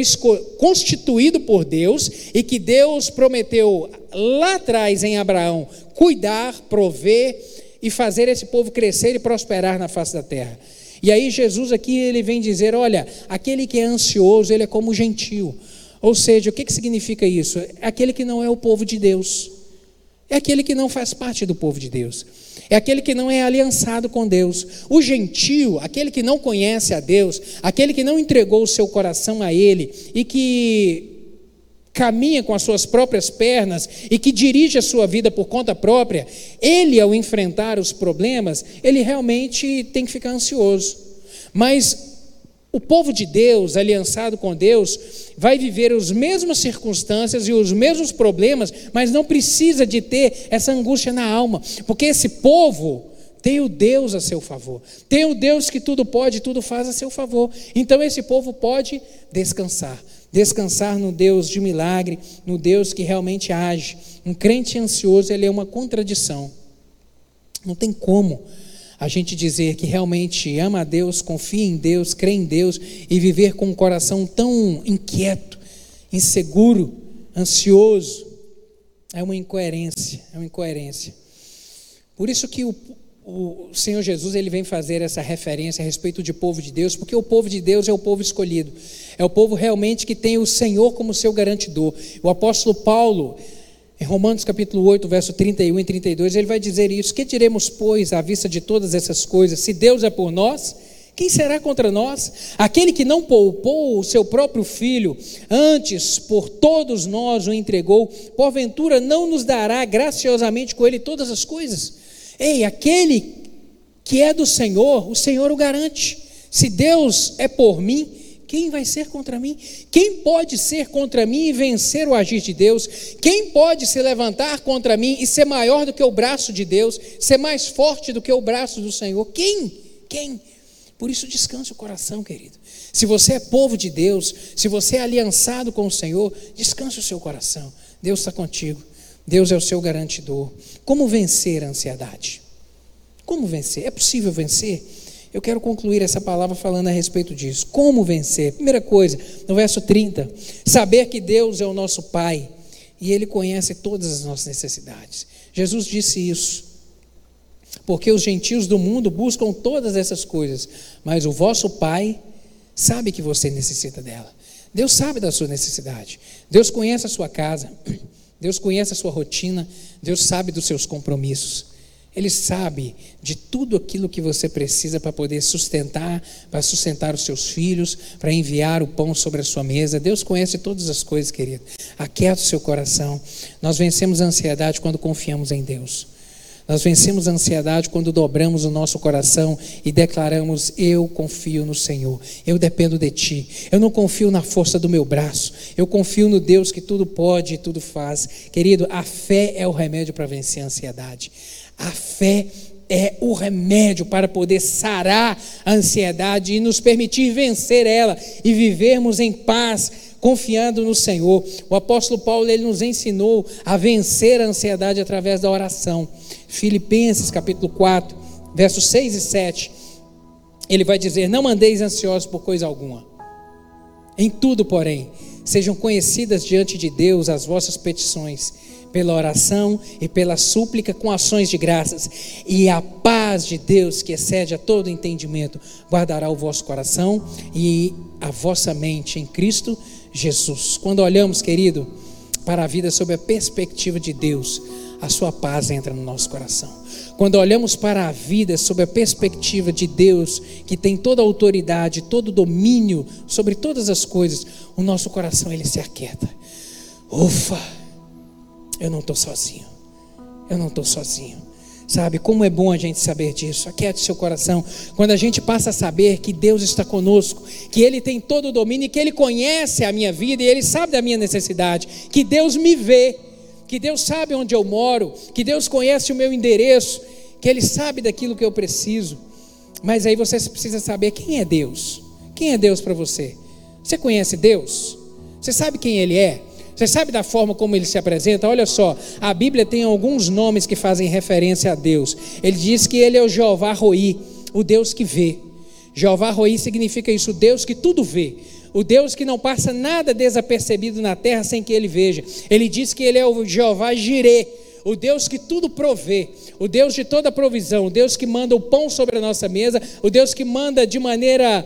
constituído por Deus e que Deus prometeu lá atrás em Abraão cuidar, prover e fazer esse povo crescer e prosperar na face da terra. E aí Jesus aqui ele vem dizer, olha, aquele que é ansioso, ele é como o gentio. Ou seja, o que, que significa isso? É aquele que não é o povo de Deus. É aquele que não faz parte do povo de Deus. É aquele que não é aliançado com Deus. O gentio, aquele que não conhece a Deus, aquele que não entregou o seu coração a Ele e que caminha com as suas próprias pernas e que dirige a sua vida por conta própria, ele, ao enfrentar os problemas, ele realmente tem que ficar ansioso. Mas o povo de Deus, aliançado com Deus, vai viver as mesmas circunstâncias e os mesmos problemas, mas não precisa de ter essa angústia na alma, porque esse povo tem o Deus a seu favor, tem o Deus que tudo pode, tudo faz a seu favor. Então esse povo pode descansar, descansar no Deus de milagre, no Deus que realmente age. Um crente ansioso, ele é uma contradição. Não tem como a gente dizer que realmente ama a Deus, confia em Deus, crê em Deus e viver com um coração tão inquieto, inseguro, ansioso, é uma incoerência, é uma incoerência. Por isso que o, o Senhor Jesus ele vem fazer essa referência a respeito de povo de Deus, porque o povo de Deus é o povo escolhido, é o povo realmente que tem o Senhor como seu garantidor. O apóstolo Paulo, em Romanos capítulo 8, verso 31 e 32, ele vai dizer isso: Que diremos, pois, à vista de todas essas coisas? Se Deus é por nós, quem será contra nós? Aquele que não poupou o seu próprio filho, antes por todos nós o entregou, porventura não nos dará graciosamente com ele todas as coisas? Ei, aquele que é do Senhor, o Senhor o garante. Se Deus é por mim, quem vai ser contra mim? Quem pode ser contra mim e vencer o agir de Deus? Quem pode se levantar contra mim e ser maior do que o braço de Deus, ser mais forte do que o braço do Senhor? Quem? Quem? Por isso, descanse o coração, querido. Se você é povo de Deus, se você é aliançado com o Senhor, descanse o seu coração. Deus está contigo. Deus é o seu garantidor. Como vencer a ansiedade? Como vencer? É possível vencer? Eu quero concluir essa palavra falando a respeito disso. Como vencer? Primeira coisa, no verso 30, saber que Deus é o nosso Pai e Ele conhece todas as nossas necessidades. Jesus disse isso. Porque os gentios do mundo buscam todas essas coisas, mas o vosso Pai sabe que você necessita dela. Deus sabe da sua necessidade. Deus conhece a sua casa. Deus conhece a sua rotina. Deus sabe dos seus compromissos. Ele sabe de tudo aquilo que você precisa para poder sustentar, para sustentar os seus filhos, para enviar o pão sobre a sua mesa. Deus conhece todas as coisas, querido. Aquieta o seu coração. Nós vencemos a ansiedade quando confiamos em Deus. Nós vencemos a ansiedade quando dobramos o nosso coração e declaramos: Eu confio no Senhor, eu dependo de Ti, eu não confio na força do meu braço, eu confio no Deus que tudo pode e tudo faz. Querido, a fé é o remédio para vencer a ansiedade. A fé é o remédio para poder sarar a ansiedade e nos permitir vencer ela e vivermos em paz, confiando no Senhor. O apóstolo Paulo ele nos ensinou a vencer a ansiedade através da oração. Filipenses capítulo 4, versos 6 e 7. Ele vai dizer: Não mandeis ansiosos por coisa alguma. Em tudo, porém, sejam conhecidas diante de Deus as vossas petições pela oração e pela súplica com ações de graças, e a paz de Deus, que excede a todo entendimento, guardará o vosso coração e a vossa mente em Cristo Jesus. Quando olhamos, querido, para a vida sob a perspectiva de Deus, a sua paz entra no nosso coração. Quando olhamos para a vida sob a perspectiva de Deus, que tem toda a autoridade, todo o domínio sobre todas as coisas, o nosso coração ele se aquieta. Ufa! Eu não estou sozinho. Eu não estou sozinho. Sabe como é bom a gente saber disso? Aquiete seu coração. Quando a gente passa a saber que Deus está conosco, que Ele tem todo o domínio, que Ele conhece a minha vida e Ele sabe da minha necessidade, que Deus me vê, que Deus sabe onde eu moro, que Deus conhece o meu endereço, que Ele sabe daquilo que eu preciso. Mas aí você precisa saber quem é Deus. Quem é Deus para você? Você conhece Deus? Você sabe quem Ele é? Você sabe da forma como ele se apresenta? Olha só, a Bíblia tem alguns nomes que fazem referência a Deus. Ele diz que ele é o Jeová Roi, o Deus que vê. Jeová Roi significa isso, Deus que tudo vê. O Deus que não passa nada desapercebido na terra sem que ele veja. Ele diz que ele é o Jeová Jireh, o Deus que tudo provê, o Deus de toda provisão, o Deus que manda o pão sobre a nossa mesa, o Deus que manda de maneira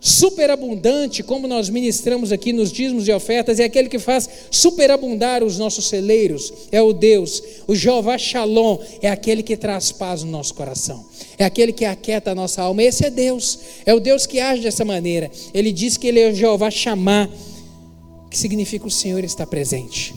superabundante, como nós ministramos aqui nos dízimos e ofertas, é aquele que faz superabundar os nossos celeiros, é o Deus. O Jeová Shalom é aquele que traz paz no nosso coração, é aquele que aquieta a nossa alma. Esse é Deus, é o Deus que age dessa maneira. Ele diz que ele é o Jeová Chamar, que significa o Senhor está presente.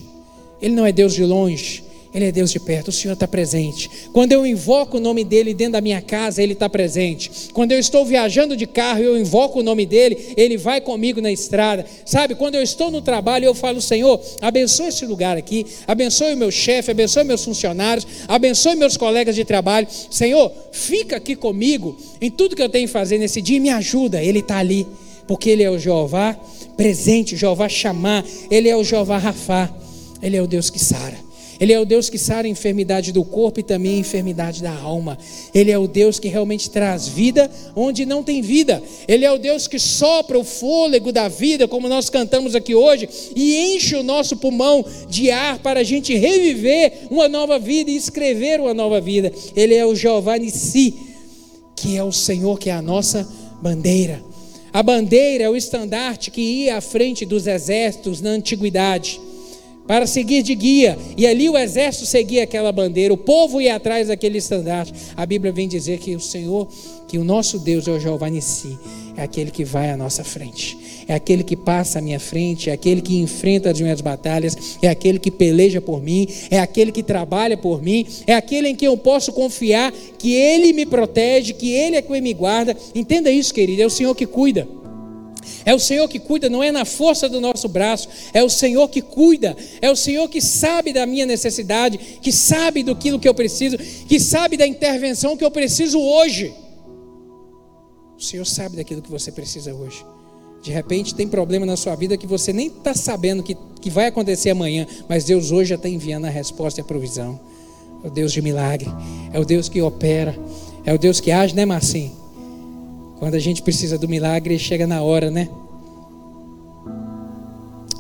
Ele não é Deus de longe, ele é Deus de perto, o Senhor está presente. Quando eu invoco o nome dEle dentro da minha casa, Ele está presente. Quando eu estou viajando de carro e eu invoco o nome dEle, Ele vai comigo na estrada. Sabe, quando eu estou no trabalho, eu falo, Senhor, abençoe esse lugar aqui, abençoe o meu chefe, abençoe meus funcionários, abençoe meus colegas de trabalho. Senhor, fica aqui comigo em tudo que eu tenho que fazer nesse dia e me ajuda. Ele está ali, porque Ele é o Jeová presente, Jeová chamar, Ele é o Jeová Rafá, Ele é o Deus que sara. Ele é o Deus que sara a enfermidade do corpo e também a enfermidade da alma. Ele é o Deus que realmente traz vida onde não tem vida. Ele é o Deus que sopra o fôlego da vida, como nós cantamos aqui hoje, e enche o nosso pulmão de ar para a gente reviver uma nova vida e escrever uma nova vida. Ele é o Jeová Nissi, que é o Senhor, que é a nossa bandeira. A bandeira é o estandarte que ia à frente dos exércitos na antiguidade para seguir de guia. E ali o exército seguia aquela bandeira, o povo ia atrás daquele estandarte. A Bíblia vem dizer que o Senhor, que o nosso Deus é o Jeová Nissi, é aquele que vai à nossa frente, é aquele que passa à minha frente, é aquele que enfrenta as minhas batalhas, é aquele que peleja por mim, é aquele que trabalha por mim, é aquele em quem eu posso confiar que Ele me protege, que Ele é quem me guarda. Entenda isso, querido, é o Senhor que cuida. É o Senhor que cuida, não é na força do nosso braço, é o Senhor que cuida, é o Senhor que sabe da minha necessidade, que sabe do que eu preciso, que sabe da intervenção que eu preciso hoje. O Senhor sabe daquilo que você precisa hoje. De repente tem problema na sua vida que você nem está sabendo que, que vai acontecer amanhã, mas Deus hoje já está enviando a resposta e a provisão. É o Deus de milagre, é o Deus que opera, é o Deus que age, né, Marcinho? Quando a gente precisa do milagre, chega na hora, né?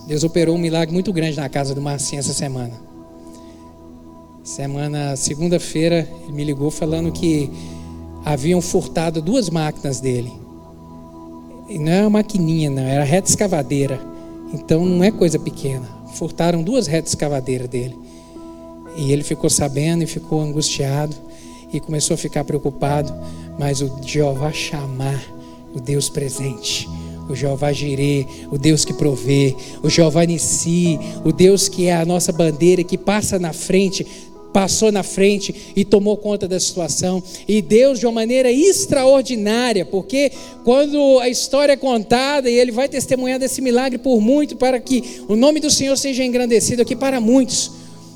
Deus operou um milagre muito grande na casa do Marcinho essa semana. Semana, segunda-feira, ele me ligou falando que haviam furtado duas máquinas dele. E não é uma maquininha, não, era reta escavadeira. Então não é coisa pequena. Furtaram duas retas escavadeiras dele. E ele ficou sabendo e ficou angustiado e começou a ficar preocupado. Mas o Jeová chamar o Deus presente, o Jeová Jirê, o Deus que provê, o Jeová Nissi, o Deus que é a nossa bandeira, que passa na frente, passou na frente e tomou conta da situação. E Deus, de uma maneira extraordinária, porque quando a história é contada e ele vai testemunhar desse milagre por muito, para que o nome do Senhor seja engrandecido aqui para muitos.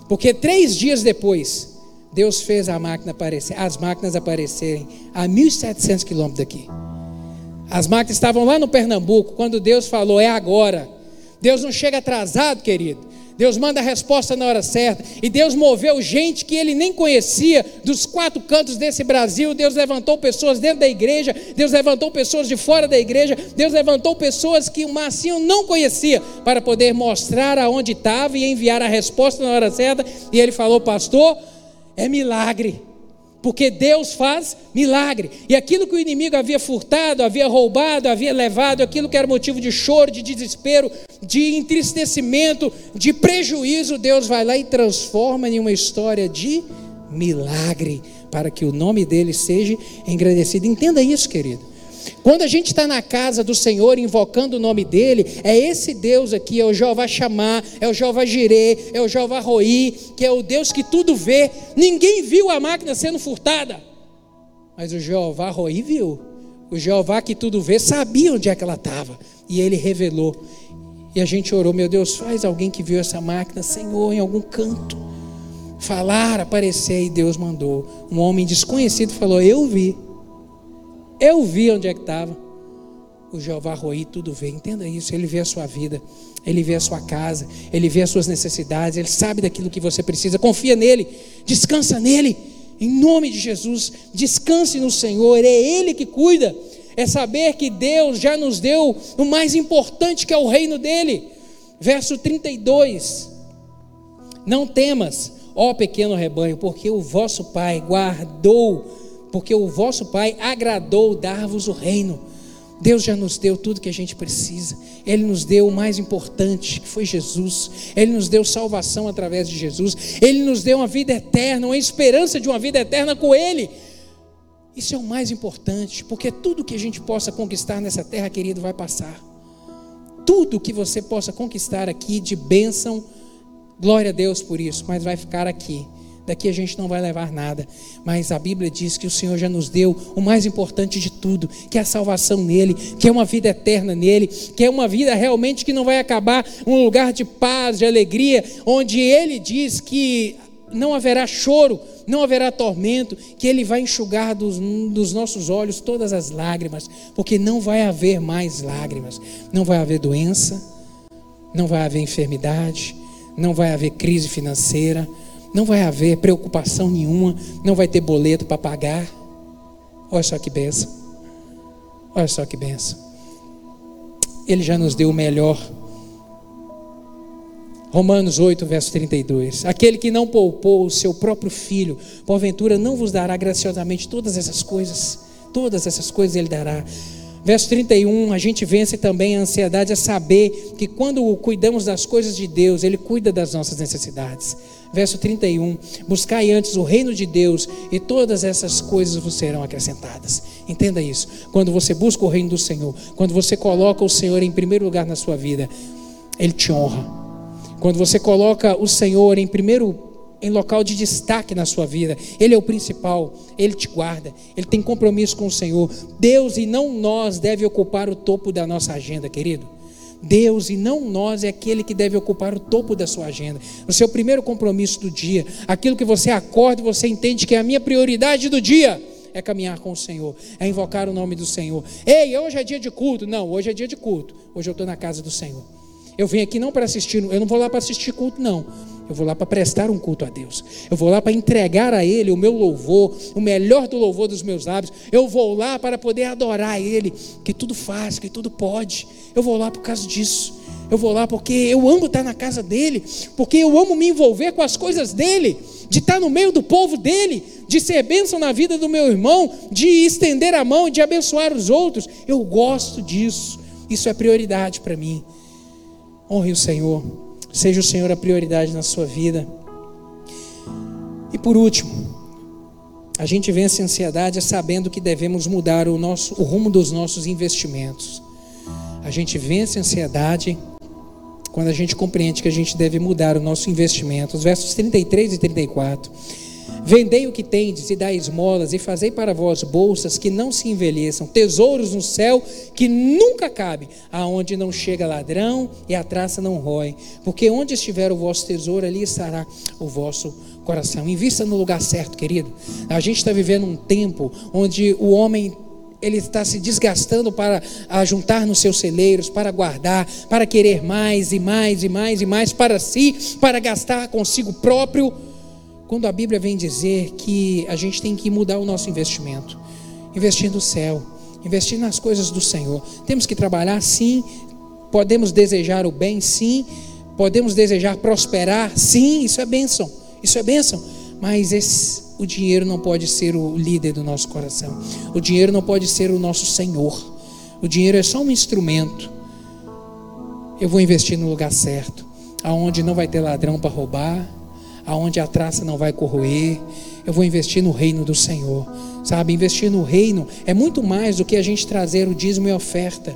Porque três dias depois, Deus fez a máquina aparecer, as máquinas aparecerem a 1.700 quilômetros daqui. As máquinas estavam lá no Pernambuco, quando Deus falou, é agora. Deus não chega atrasado, querido. Deus manda a resposta na hora certa. E Deus moveu gente que ele nem conhecia dos quatro cantos desse Brasil. Deus levantou pessoas dentro da igreja. Deus levantou pessoas de fora da igreja. Deus levantou pessoas que o Marcinho não conhecia para poder mostrar aonde estava e enviar a resposta na hora certa. E ele falou, pastor, é milagre porque Deus faz milagre. E aquilo que o inimigo havia furtado, havia roubado, havia levado, aquilo que era motivo de choro, de desespero, de entristecimento, de prejuízo, Deus vai lá e transforma em uma história de milagre, para que o nome dele seja engrandecido. Entenda isso, querido. Quando a gente está na casa do Senhor invocando o nome dele, é esse Deus aqui, é o Jeová Chamar, é o Jeová Jirê, é o Jeová Roí, que é o Deus que tudo vê. Ninguém viu a máquina sendo furtada, mas o Jeová Roí viu. O Jeová que tudo vê sabia onde é que ela estava e ele revelou. E a gente orou, meu Deus, faz alguém que viu essa máquina, Senhor, em algum canto. Falar, aparecer, e Deus mandou. Um homem desconhecido falou: Eu vi. Eu vi onde é que estava. O Jeová Roi tudo vê, entenda isso. Ele vê a sua vida, ele vê a sua casa, ele vê as suas necessidades, ele sabe daquilo que você precisa. Confia nele, descansa nele, em nome de Jesus. Descanse no Senhor, é Ele que cuida. É saber que Deus já nos deu o mais importante que é o reino dele. Verso 32: Não temas, ó pequeno rebanho, porque o vosso Pai guardou porque o vosso Pai agradou dar-vos o reino. Deus já nos deu tudo que a gente precisa. Ele nos deu o mais importante, que foi Jesus. Ele nos deu salvação através de Jesus. Ele nos deu uma vida eterna, uma esperança de uma vida eterna com Ele. Isso é o mais importante, porque tudo que a gente possa conquistar nessa terra, querido, vai passar. Tudo que você possa conquistar aqui de bênção, glória a Deus por isso, mas vai ficar aqui daqui a gente não vai levar nada. Mas a Bíblia diz que o Senhor já nos deu o mais importante de tudo, que é a salvação nele, que é uma vida eterna nele, que é uma vida realmente que não vai acabar, um lugar de paz, de alegria, onde ele diz que não haverá choro, não haverá tormento, que Ele vai enxugar dos, dos, nossos olhos todas as lágrimas, porque não vai haver mais lágrimas, não vai haver doença, não vai haver enfermidade, não vai haver crise financeira, não vai haver preocupação nenhuma, não vai ter boleto para pagar. Olha só que benção. Olha só que benção. Ele já nos deu o melhor. Romanos 8, verso 32. Aquele que não poupou o seu próprio filho, porventura não vos dará graciosamente todas essas coisas. Todas essas coisas ele dará. Verso 31, a gente vence também a ansiedade a saber que quando cuidamos das coisas de Deus, Ele cuida das nossas necessidades. Verso 31: Buscai antes o reino de Deus e todas essas coisas vos serão acrescentadas. Entenda isso. Quando você busca o reino do Senhor, quando você coloca o Senhor em primeiro lugar na sua vida, Ele te honra. Quando você coloca o Senhor em primeiro em local de destaque na sua vida. Ele é o principal, ele te guarda, ele tem compromisso com o Senhor. Deus e não nós deve ocupar o topo da nossa agenda, querido. Deus e não nós é aquele que deve ocupar o topo da sua agenda. O seu primeiro compromisso do dia, aquilo que você acorda e você entende que é a minha prioridade do dia é caminhar com o Senhor, é invocar o nome do Senhor. Ei, hoje é dia de culto. Não, hoje é dia de culto. Hoje eu estou na casa do Senhor. Eu venho aqui não para assistir, eu não vou lá para assistir culto, não. Eu vou lá para prestar um culto a Deus. Eu vou lá para entregar a Ele o meu louvor, o melhor do louvor dos meus lábios. Eu vou lá para poder adorar Ele, que tudo faz, que tudo pode. Eu vou lá por causa disso. Eu vou lá porque eu amo estar na casa dele, porque eu amo me envolver com as coisas dele, de estar no meio do povo dele, de ser bênção na vida do meu irmão, de estender a mão, de abençoar os outros. Eu gosto disso. Isso é prioridade para mim. Honre o Senhor. Seja o Senhor a prioridade na sua vida. E por último, a gente vence a ansiedade sabendo que devemos mudar o, nosso, o rumo dos nossos investimentos. A gente vence a ansiedade quando a gente compreende que a gente deve mudar o nosso investimento. Os versos 33 e 34. Vendei o que tendes e dai esmolas, e fazei para vós bolsas que não se envelheçam, tesouros no céu que nunca cabe, aonde não chega ladrão e a traça não rói. Porque onde estiver o vosso tesouro, ali estará o vosso coração. Invista no lugar certo, querido. A gente está vivendo um tempo onde o homem ele está se desgastando para juntar nos seus celeiros, para guardar, para querer mais e mais e mais e mais para si, para gastar consigo próprio. Quando a Bíblia vem dizer que a gente tem que mudar o nosso investimento, investir no céu, investir nas coisas do Senhor. Temos que trabalhar, sim. Podemos desejar o bem, sim. Podemos desejar prosperar, sim. Isso é bênção. Isso é bênção. Mas esse o dinheiro não pode ser o líder do nosso coração. O dinheiro não pode ser o nosso Senhor. O dinheiro é só um instrumento. Eu vou investir no lugar certo, aonde não vai ter ladrão para roubar, aonde a traça não vai corroer. Eu vou investir no reino do Senhor. Sabe, investir no reino é muito mais do que a gente trazer o dízimo e oferta.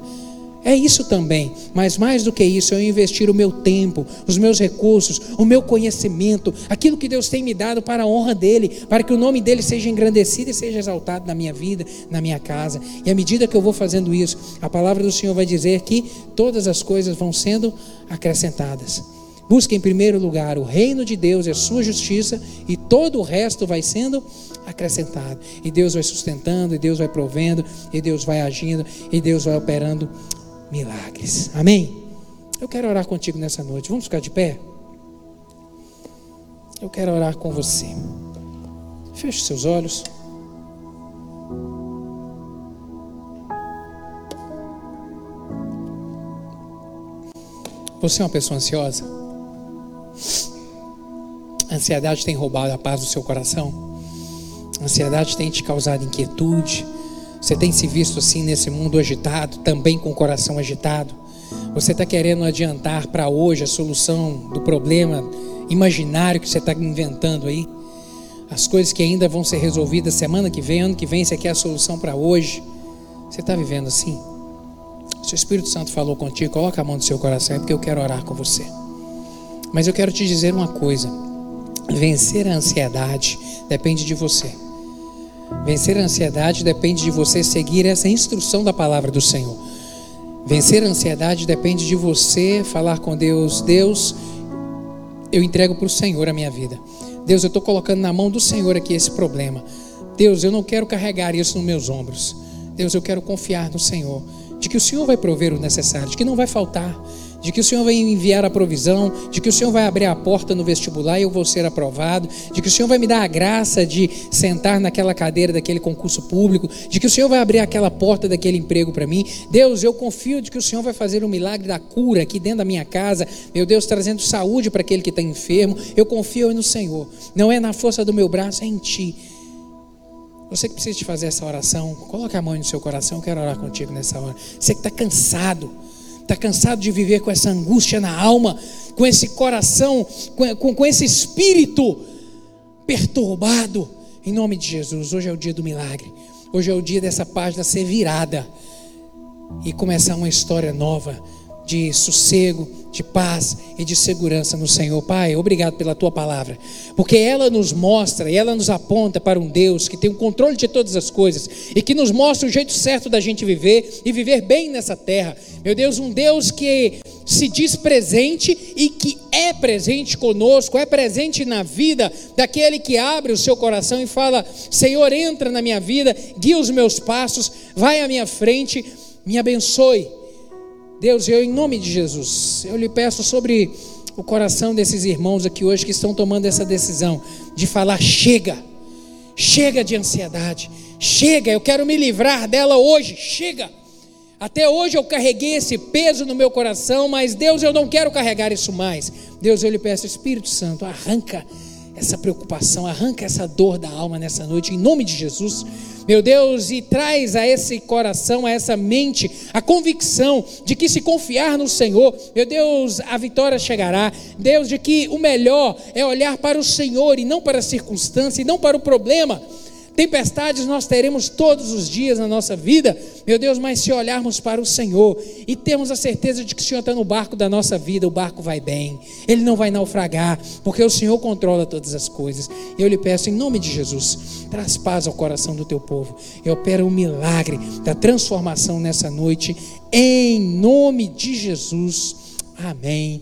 É isso também, mas mais do que isso, eu investir o meu tempo, os meus recursos, o meu conhecimento, aquilo que Deus tem me dado para a honra dEle, para que o nome dEle seja engrandecido e seja exaltado na minha vida, na minha casa. E à medida que eu vou fazendo isso, a palavra do Senhor vai dizer que todas as coisas vão sendo acrescentadas. Busque em primeiro lugar o reino de Deus e a sua justiça, e todo o resto vai sendo acrescentado. E Deus vai sustentando, e Deus vai provendo, e Deus vai agindo, e Deus vai operando milagres. Amém? Eu quero orar contigo nessa noite. Vamos ficar de pé? Eu quero orar com você. Feche seus olhos. Você é uma pessoa ansiosa? A ansiedade tem roubado a paz do seu coração? A ansiedade tem te causado inquietude? Você tem se visto assim nesse mundo agitado, também com o coração agitado? Você está querendo adiantar para hoje a solução do problema imaginário que você está inventando aí? As coisas que ainda vão ser resolvidas semana que vem, ano que vem, aqui é a solução para hoje. Você está vivendo assim? Se o Espírito Santo falou contigo, coloca a mão no seu coração, é porque eu quero orar com você. Mas eu quero te dizer uma coisa: vencer a ansiedade depende de você. Vencer a ansiedade depende de você seguir essa instrução da palavra do Senhor. Vencer a ansiedade depende de você falar com Deus: Deus, eu entrego para o Senhor a minha vida. Deus, eu estou colocando na mão do Senhor aqui esse problema. Deus, eu não quero carregar isso nos meus ombros. Deus, eu quero confiar no Senhor, de que o Senhor vai prover o necessário, de que não vai faltar de que o Senhor vai enviar a provisão, de que o Senhor vai abrir a porta no vestibular e eu vou ser aprovado, de que o Senhor vai me dar a graça de sentar naquela cadeira daquele concurso público, de que o Senhor vai abrir aquela porta daquele emprego para mim. Deus, eu confio de que o Senhor vai fazer o milagre da cura aqui dentro da minha casa, meu Deus, trazendo saúde para aquele que está enfermo. Eu confio no Senhor, não é na força do meu braço, é em Ti. Você que precisa de fazer essa oração, coloque a mão no seu coração, eu quero orar contigo nessa hora. Você que está cansado, está cansado de viver com essa angústia na alma, com esse coração, com, com, com esse espírito perturbado, em nome de Jesus, hoje é o dia do milagre, hoje é o dia dessa página ser virada e começar uma história nova de sossego, de paz e de segurança no Senhor. Pai, obrigado pela tua palavra, porque ela nos mostra e ela nos aponta para um Deus que tem o controle de todas as coisas e que nos mostra o jeito certo da gente viver e viver bem nessa terra. Meu Deus, um Deus que se diz presente e que é presente conosco, é presente na vida daquele que abre o seu coração e fala: Senhor, entra na minha vida, guia os meus passos, vai à minha frente, me abençoe Deus, eu em nome de Jesus, eu lhe peço sobre o coração desses irmãos aqui hoje que estão tomando essa decisão de falar: chega, chega de ansiedade, chega, eu quero me livrar dela hoje, chega. Até hoje eu carreguei esse peso no meu coração, mas Deus, eu não quero carregar isso mais. Deus, eu lhe peço, Espírito Santo, arranca essa preocupação, arranca essa dor da alma nessa noite, em nome de Jesus meu Deus, e traz a esse coração, a essa mente, a convicção de que se confiar no Senhor, meu Deus, a vitória chegará. Deus, de que o melhor é olhar para o Senhor e não para a circunstância e não para o problema. Tempestades nós teremos todos os dias na nossa vida, meu Deus, mas se olharmos para o Senhor e temos a certeza de que o Senhor está no barco da nossa vida, o barco vai bem, ele não vai naufragar, porque o Senhor controla todas as coisas. Eu lhe peço, em nome de Jesus, traz paz ao coração do teu povo e opera o um milagre da transformação nessa noite, em nome de Jesus. Amém.